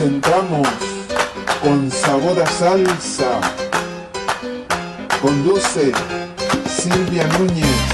presentamos con sabor a salsa. Conduce Silvia Núñez.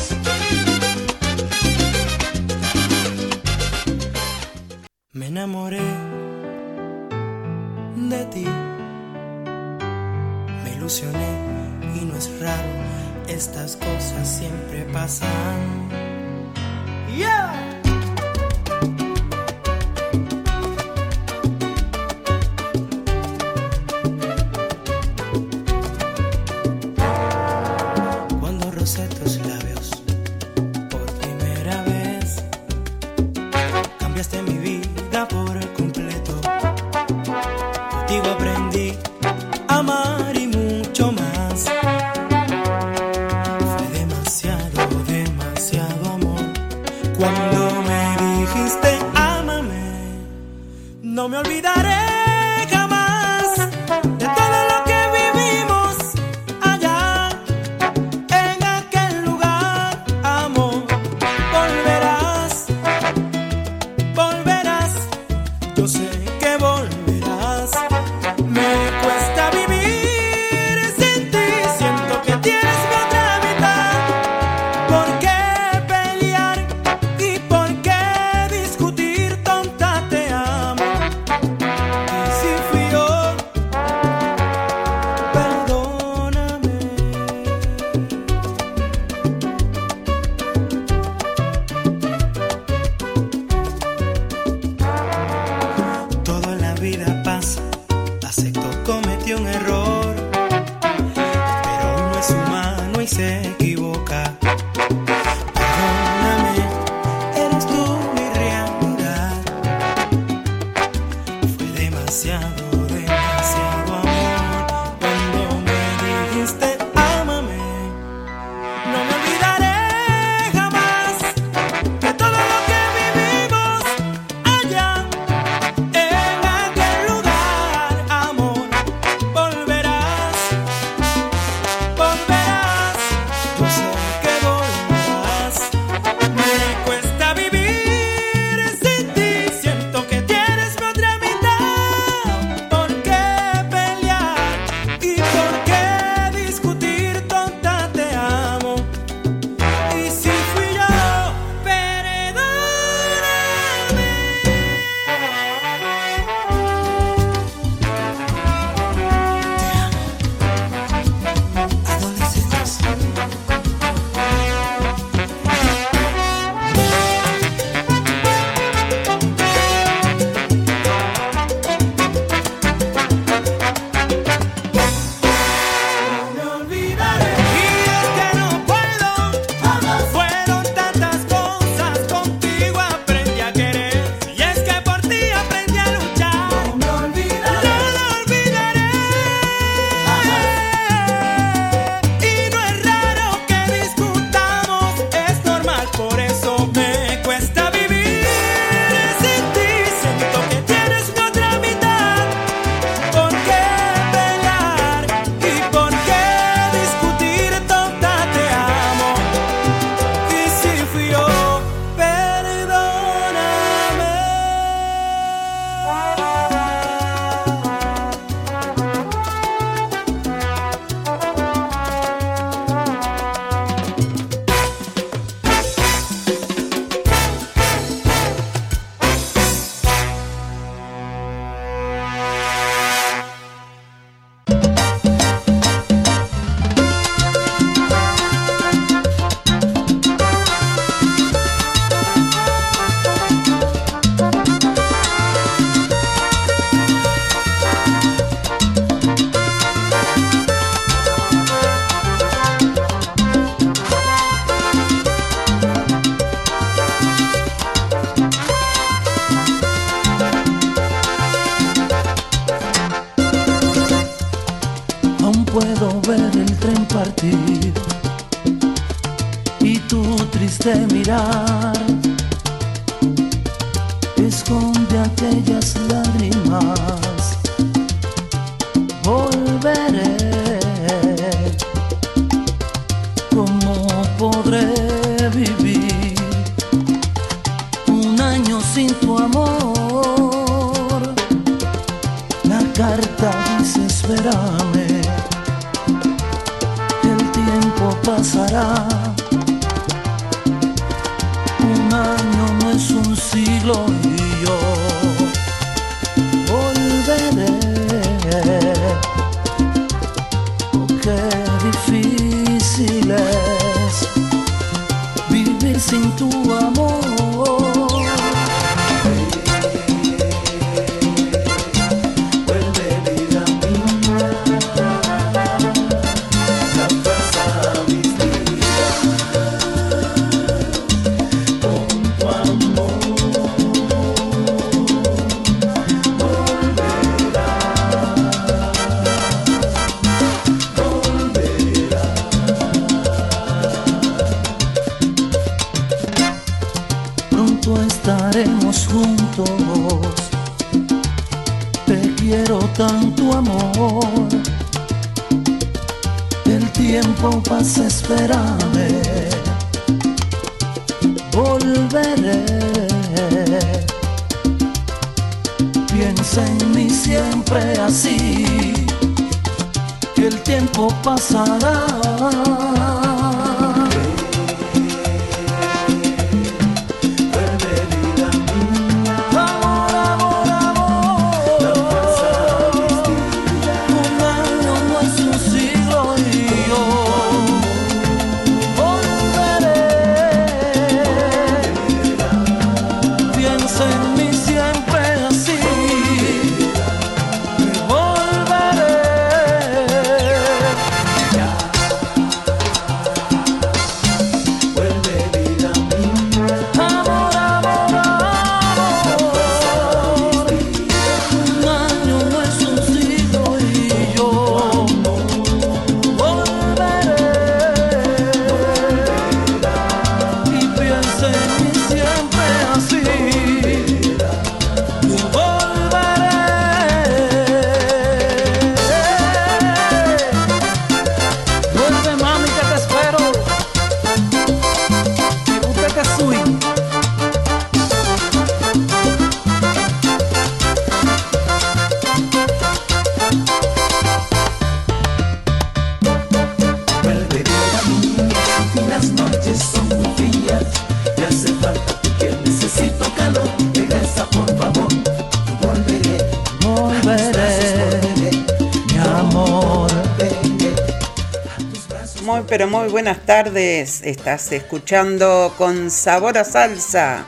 buenas tardes. Estás escuchando con sabor a salsa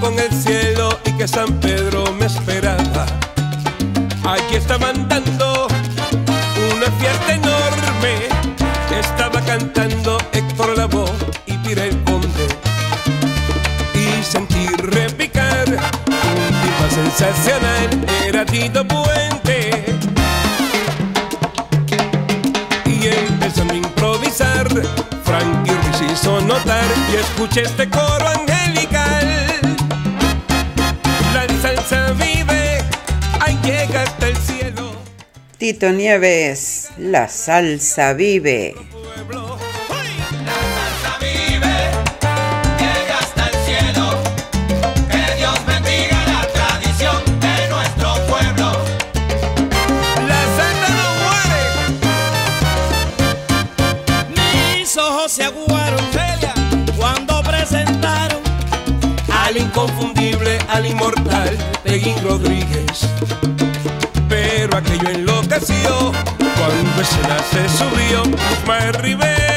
con el cielo y que San Pedro me esperaba. Aquí estaban dando una fiesta enorme, estaba cantando Héctor Lavoe y Pira el Conde. Y sentí repicar un tipo sensacional, era Tito Puente. Y empezando a improvisar, Frankie Ruiz hizo notar y escuché este Tito Nieves, la salsa vive. La salsa vive, llega hasta el cielo. Que Dios bendiga la tradición de nuestro pueblo. La seta no muere. Mis ojos se aguaron, Felia, cuando presentaron al inconfundible, al inmortal Peguín Rodríguez. Cuando se la se subió, me arribé.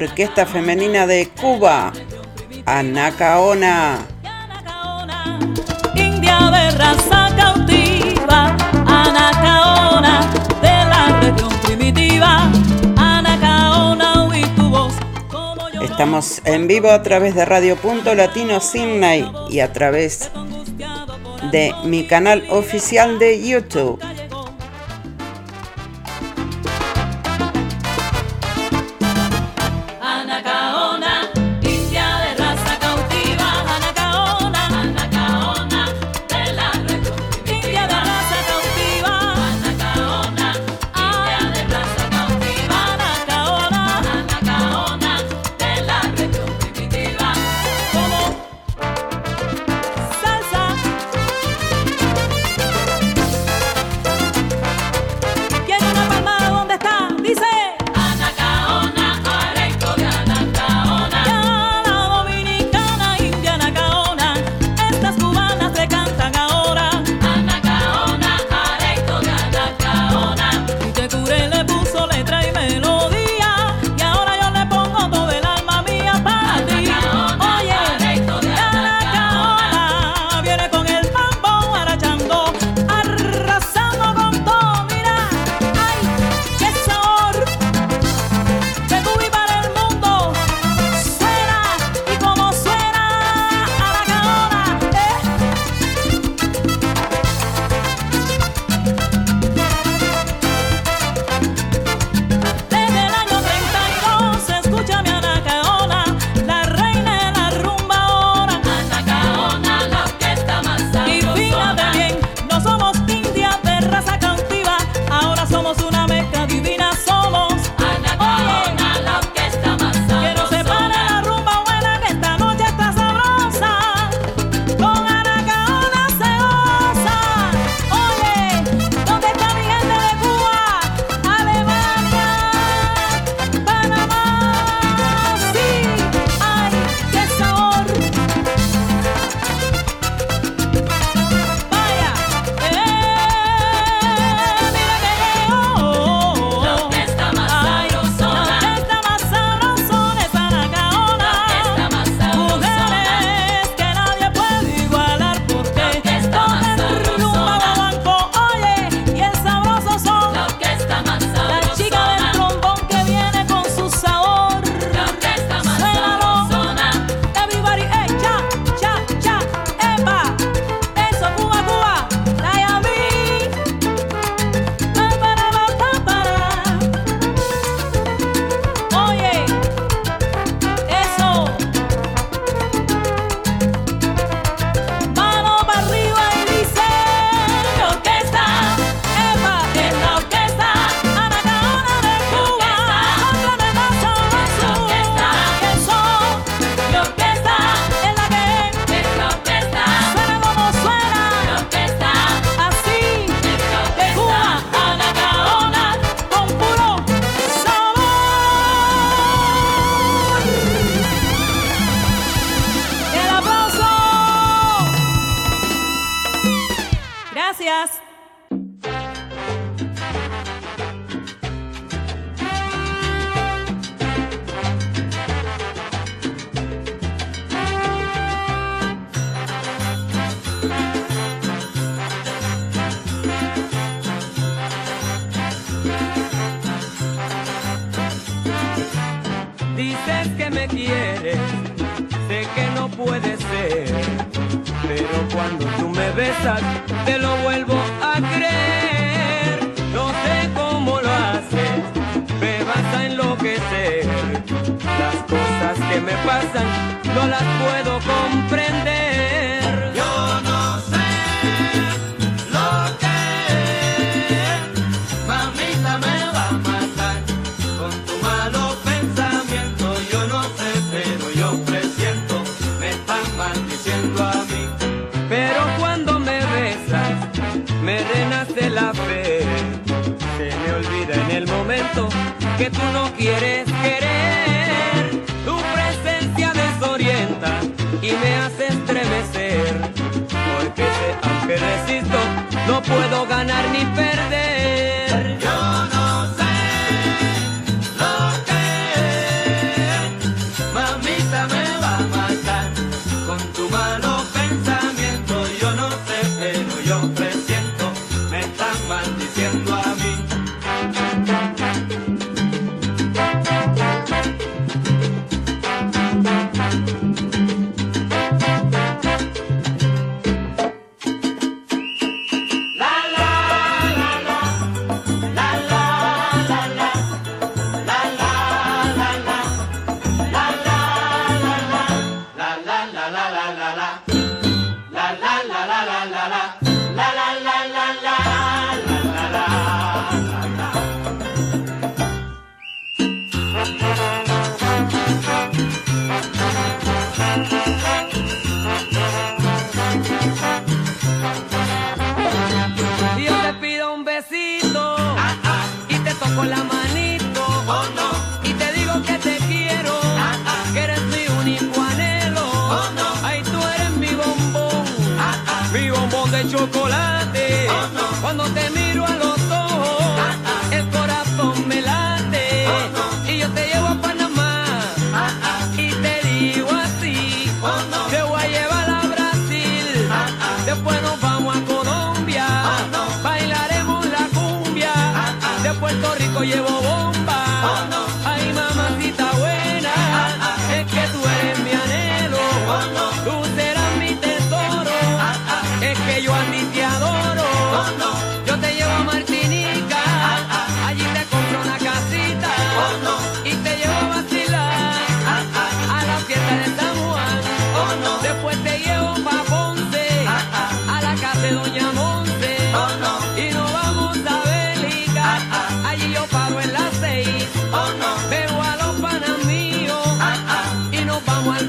Orquesta Femenina de Cuba, Anacaona. India de raza cautiva, Anacaona de la región primitiva. Estamos en vivo a través de Radio Punto Latino Sydney y a través de mi canal oficial de YouTube.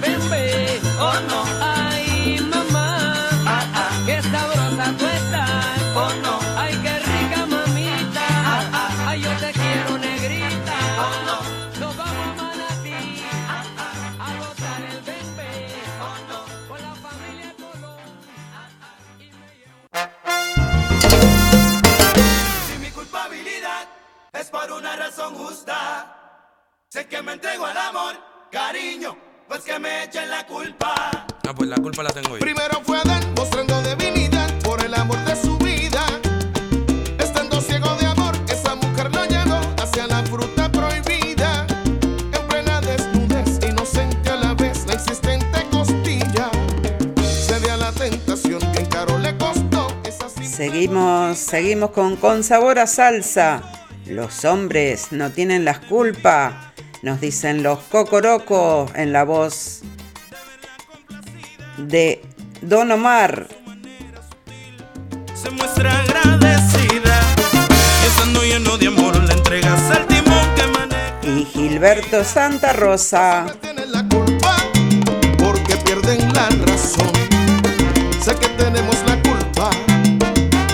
Remember echen la culpa. Ah, pues la culpa la tengo yo. Primero fue Adán mostrando divinidad por el amor de su vida. Estando ciego de amor, esa mujer lo llevó hacia la fruta prohibida. En plena desnudez, inocente a la vez, la insistente costilla. Se a la tentación que encaro le costó. Esa seguimos, seguimos con Con Sabor a Salsa. Los hombres no tienen las culpas nos dicen los cocorocos en la voz de Don Omar. Se muestra agradecida y estando lleno de amor le entregas al timón que maneja. Y Gilberto Santa Rosa. Tienen la culpa porque pierden la razón. Sé que tenemos la culpa,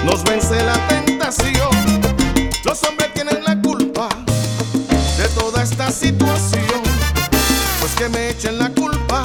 nos vence la tentación. Los hombres tienen la culpa de toda esta situación, pues que me echen la culpa.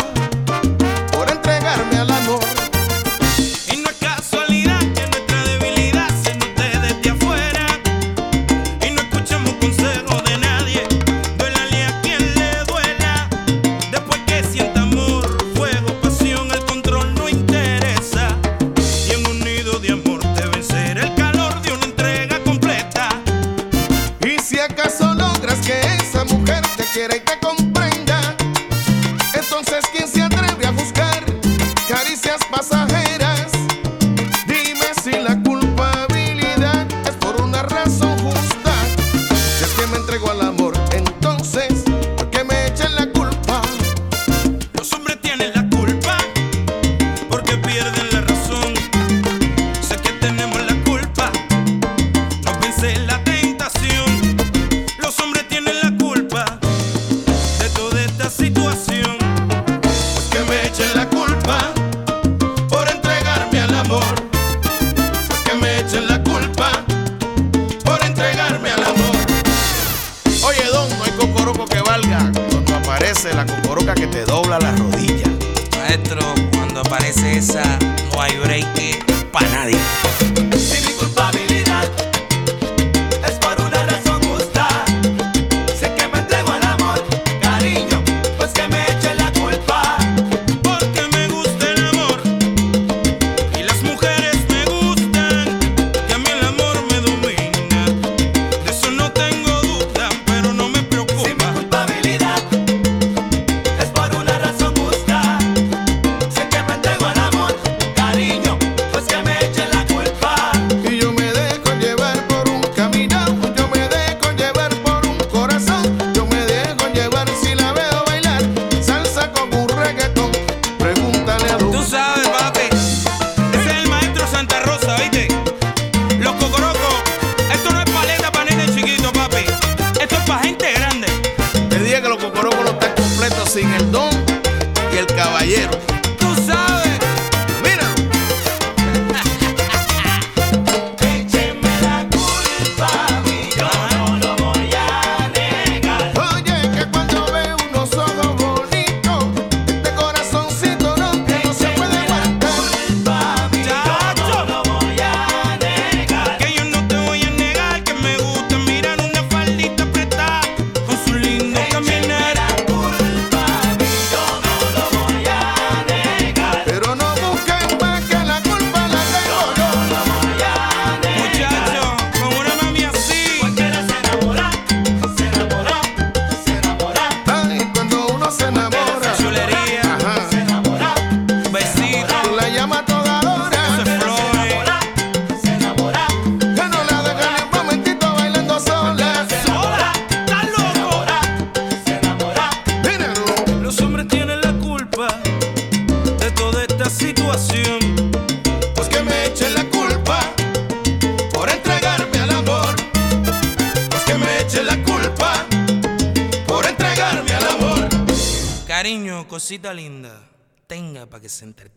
caballero. cosita linda, tenga para que se entretenga.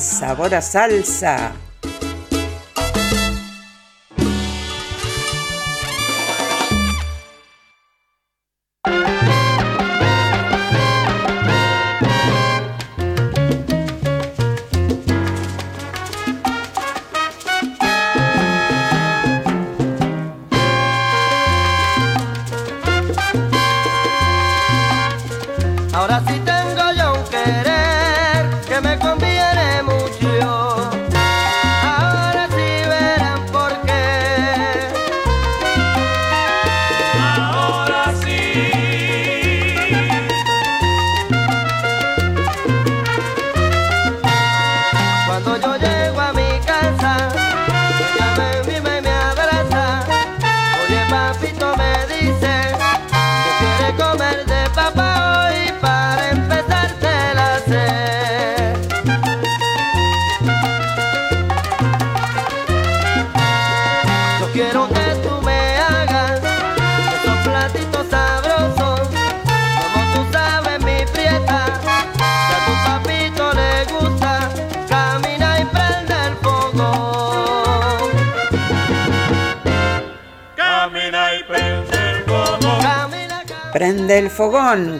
sabor a salsa.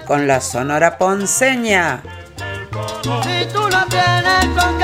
con la Sonora Ponceña. Si tú no vienes con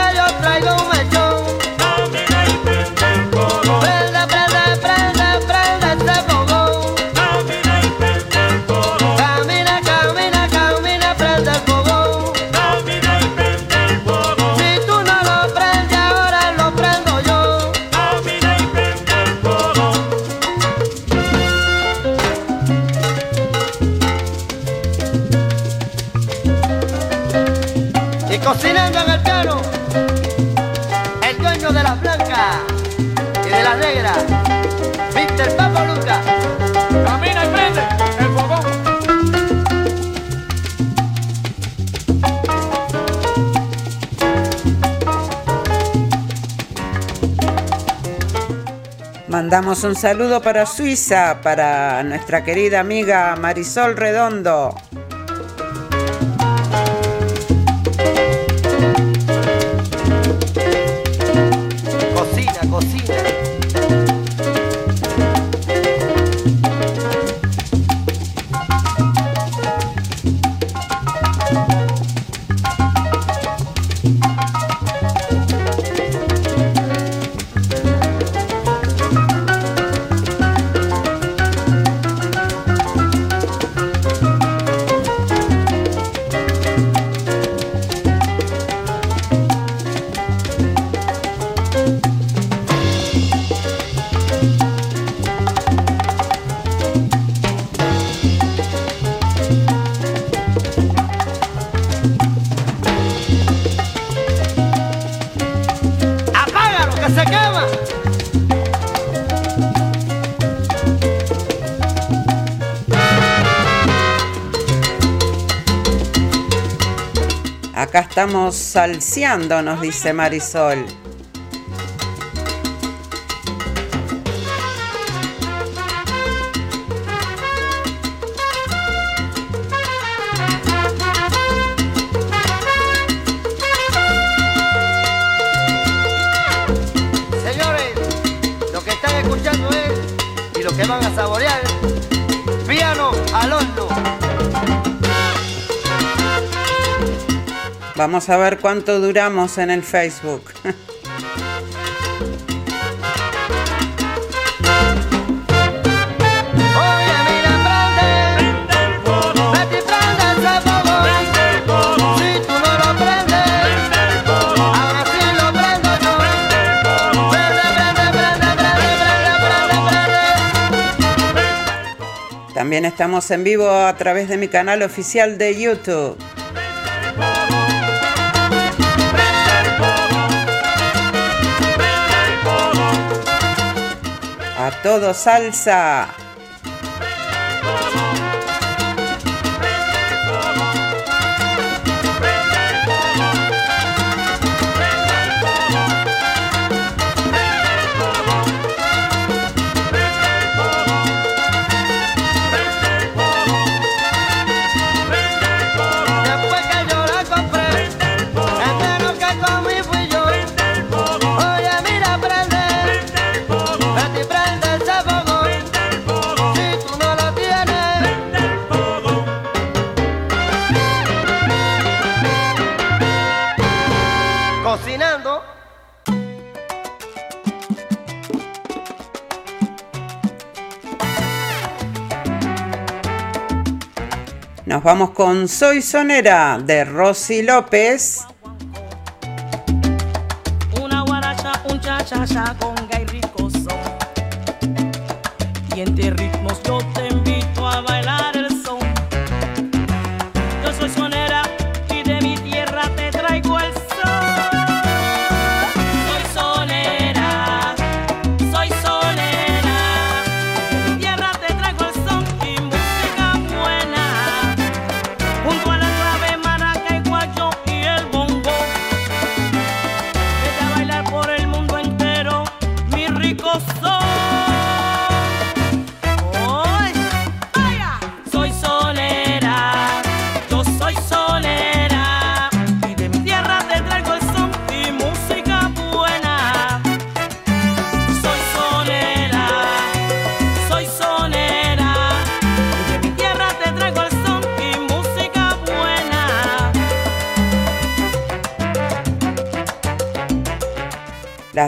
Mandamos un saludo para Suiza, para nuestra querida amiga Marisol Redondo. salseando, nos dice Marisol. Vamos a ver cuánto duramos en el Facebook. También estamos en vivo a través de mi canal oficial de YouTube. todo salsa. nos vamos con Soy Sonera de Rosy López.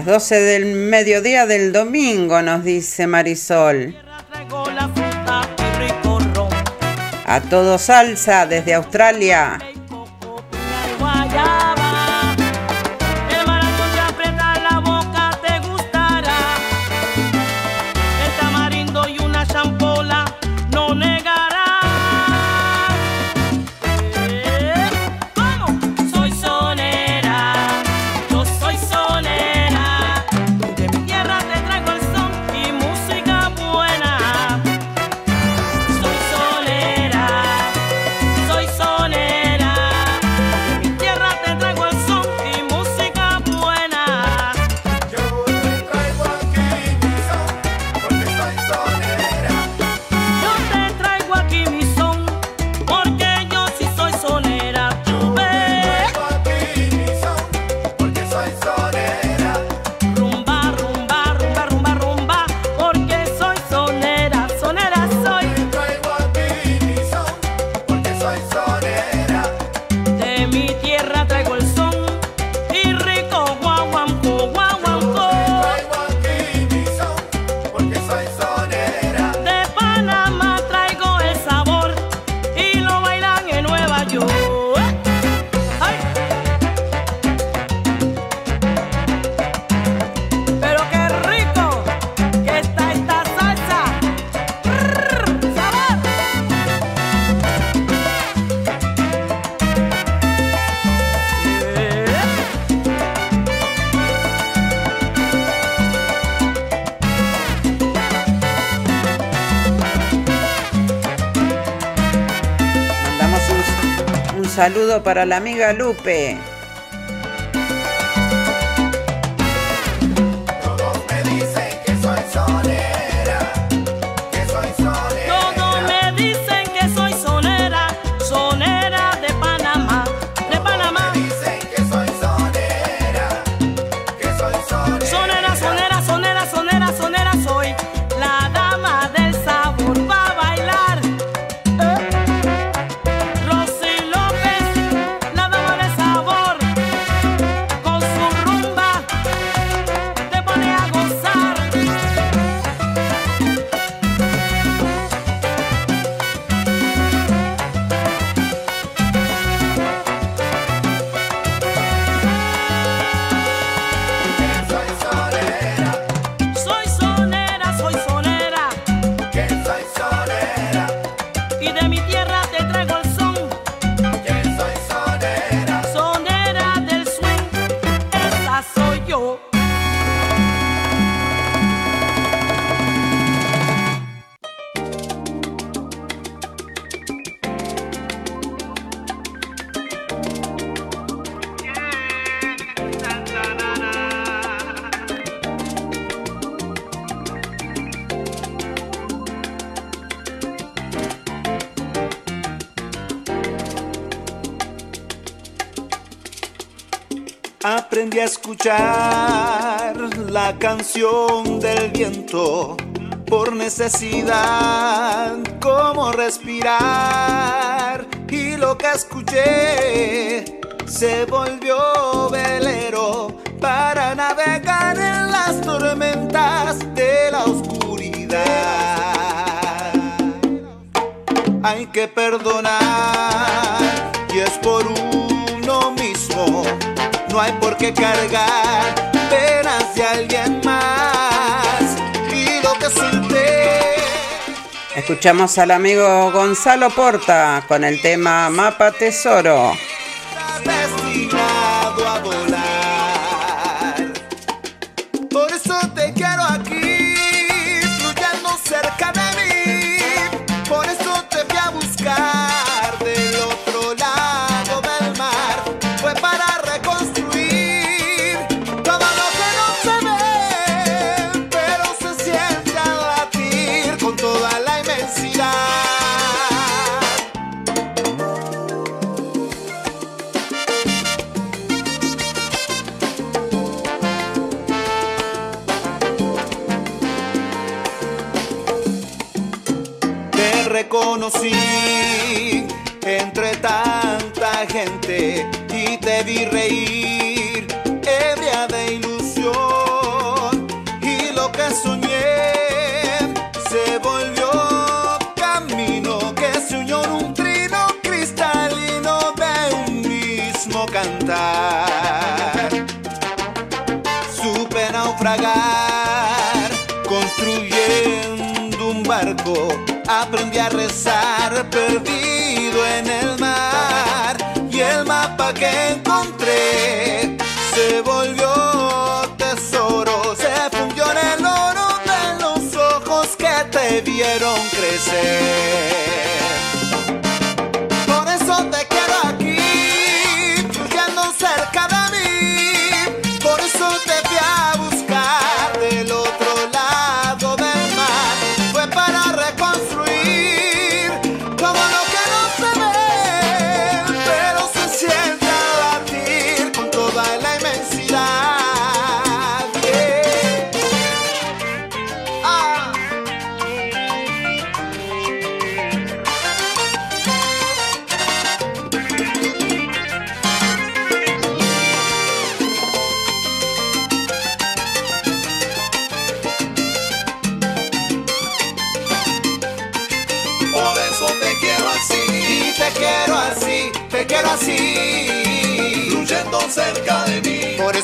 las 12 del mediodía del domingo, nos dice Marisol. A todo salsa desde Australia. saludo para la amiga Lupe. escuchar la canción del viento por necesidad, como respirar. Y lo que escuché se volvió velero para navegar en las tormentas de la oscuridad. Hay que perdonar y es por uno mismo no hay por qué cargar penas de alguien más. Y lo que solté. Escuchamos al amigo Gonzalo Porta con el tema Mapa Tesoro. reconocí entre tanta gente y te vi reír. a rezar perdido en el mar y el mapa que encontré se volvió tesoro, se fundió en el oro de los ojos que te vieron crecer.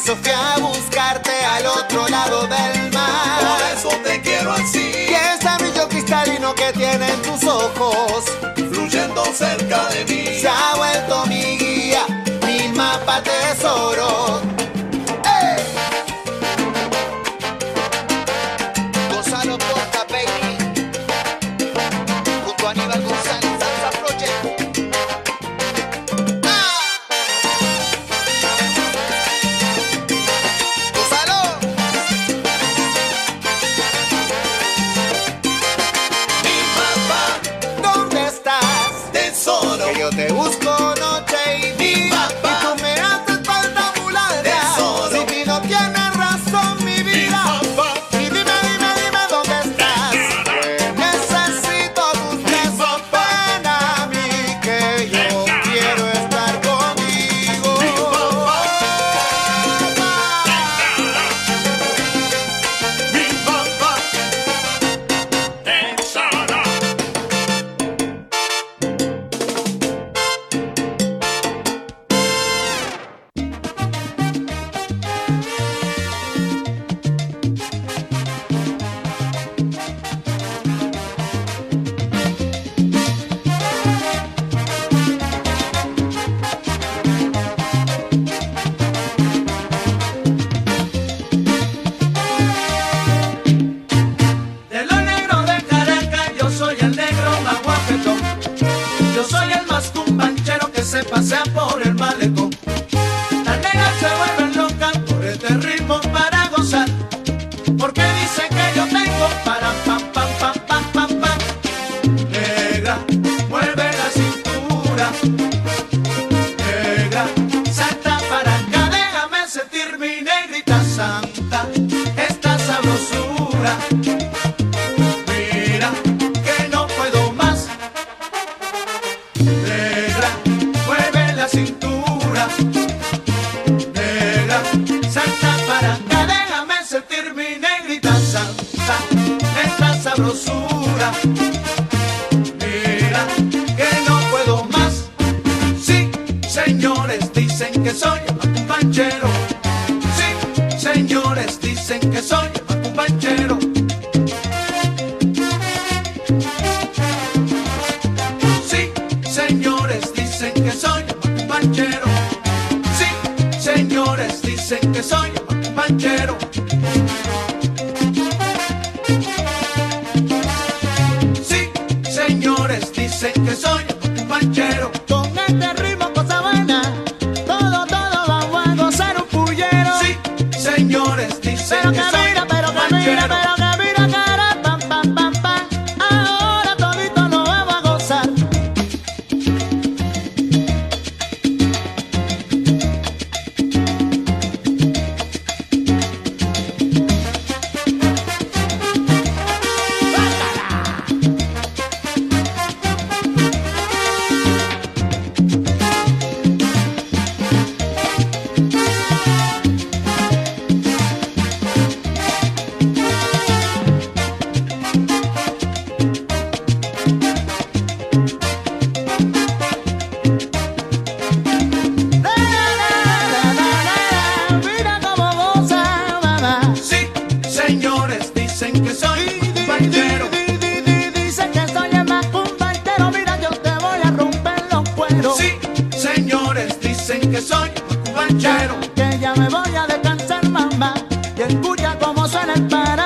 eso fui a buscarte al otro lado del mar. Por eso te quiero así. Y ese brillo cristalino que tienen tus ojos, fluyendo cerca de mí, se ha vuelto mi guía, mi mapa tesoro. que soy un cubanchero. Que ya me voy a descansar, mamá, y escucha cómo suena el pan.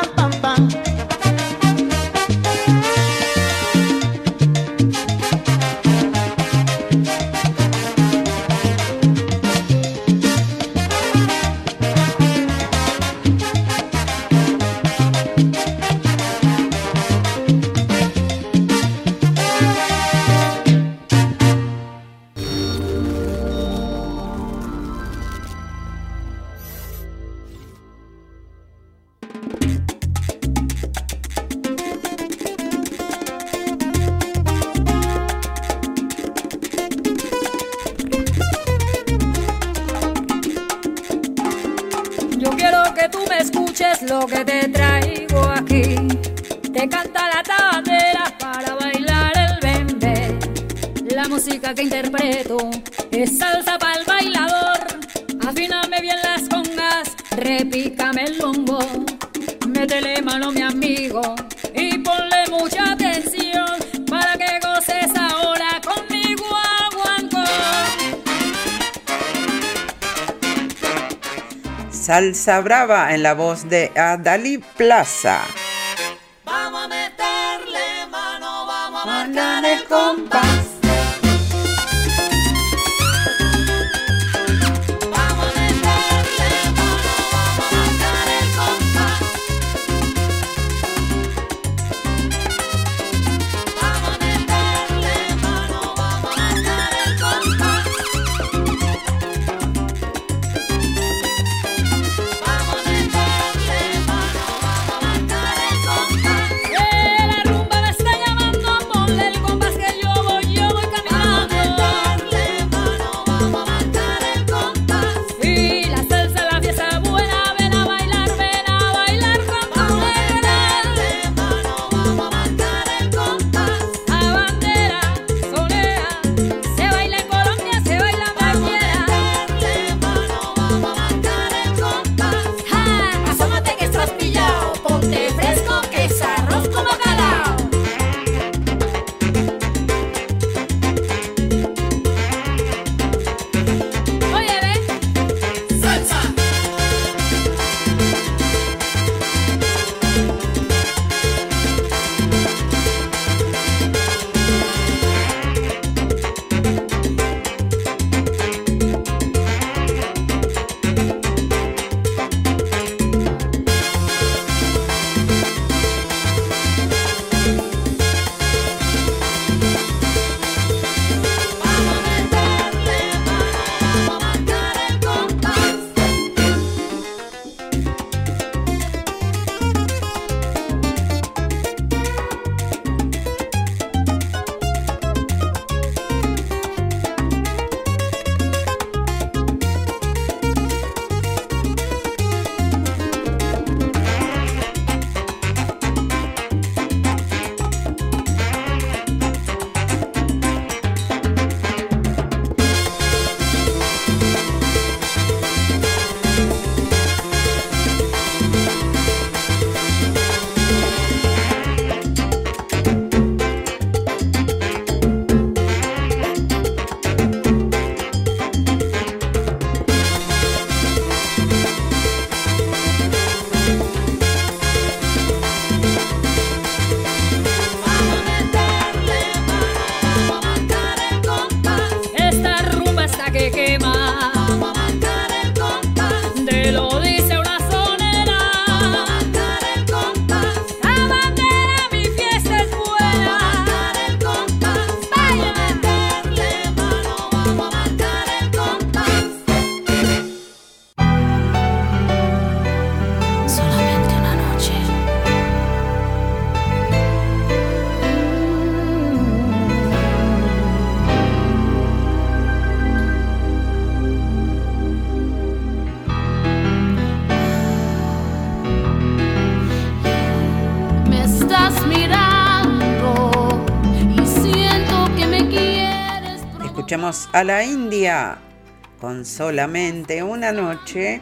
salsa brava en la voz de Adalí Plaza. a la India. Con solamente una noche,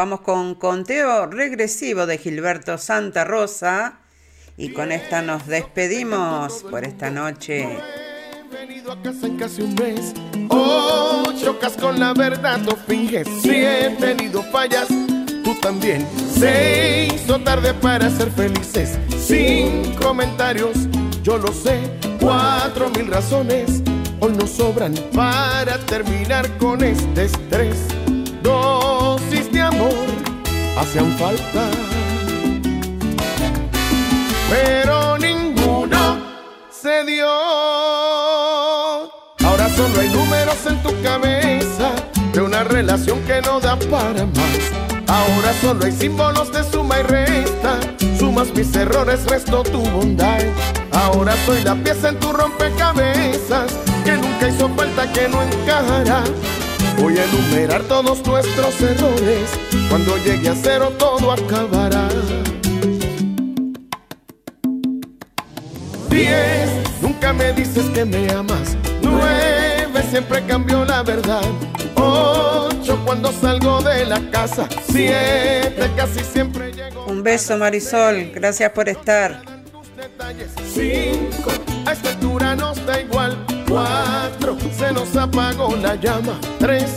vamos con conteo regresivo de Gilberto Santa Rosa y con esta nos despedimos por esta noche. He venido a casa en casi un mes. Oh, chocas con la verdad, o finges. Si he tenido fallas, tú también. Se hizo tarde para ser felices. Sin comentarios, yo lo sé. Cuatro mil razones hoy nos sobran para terminar con este estrés. No hacían falta, pero ninguno se dio. Ahora solo hay números en tu cabeza de una relación que no da para más. Ahora solo hay símbolos de suma y resta. Sumas mis errores, resto tu bondad. Ahora soy la pieza en tu rompecabezas que nunca hizo falta, que no encajará. Voy a enumerar todos nuestros errores. Cuando llegue a cero todo acabará. Diez, nunca me dices que me amas. Nueve, siempre cambio la verdad. Ocho, cuando salgo de la casa. Siete, casi siempre llego. Un beso Marisol, gracias por estar. Cinco, a esta altura nos da igual. Cuatro, se nos apagó la llama. Tres,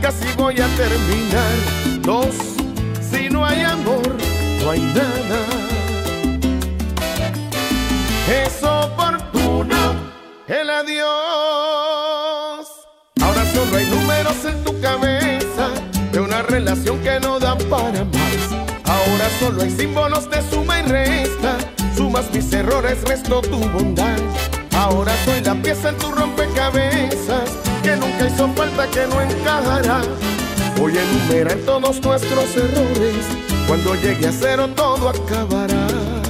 casi voy a terminar. Dos, si no hay amor, no hay nada. Es oportuno el adiós. Ahora solo hay números en tu cabeza de una relación que no da para más. Ahora solo hay símbolos de suma y resta. Sumas mis errores, resto tu bondad. Ahora soy la pieza en tu rompecabezas que nunca hizo falta, que no encajará. Voy a enumerar todos nuestros errores. Cuando llegue a cero todo acabará.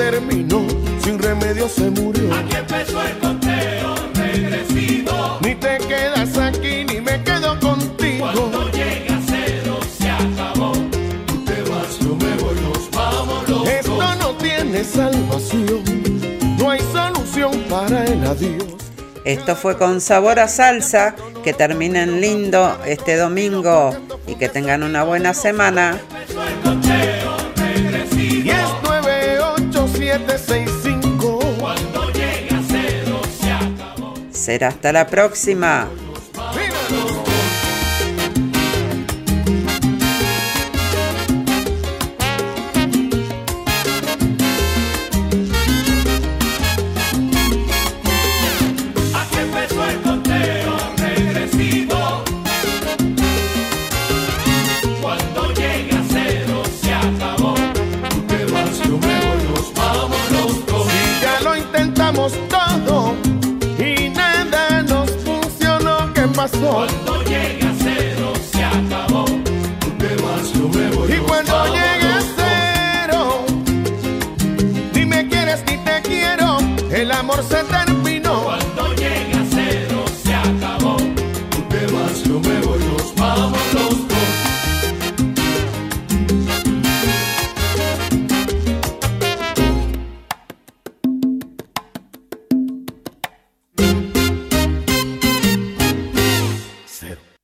Terminó, sin remedio se murió. Aquí empezó el conteo regresivo. Ni te quedas aquí, ni me quedo contigo. Cuando llega cero se acabó. Tú te vas, yo me voy, nos vamos los Esto dos. no tiene salvación, no hay solución para el adiós. Esto fue con sabor a salsa. Que terminen lindo este domingo y que tengan una buena semana. 98765. Cuando llega a cero se acabó. Será hasta la próxima.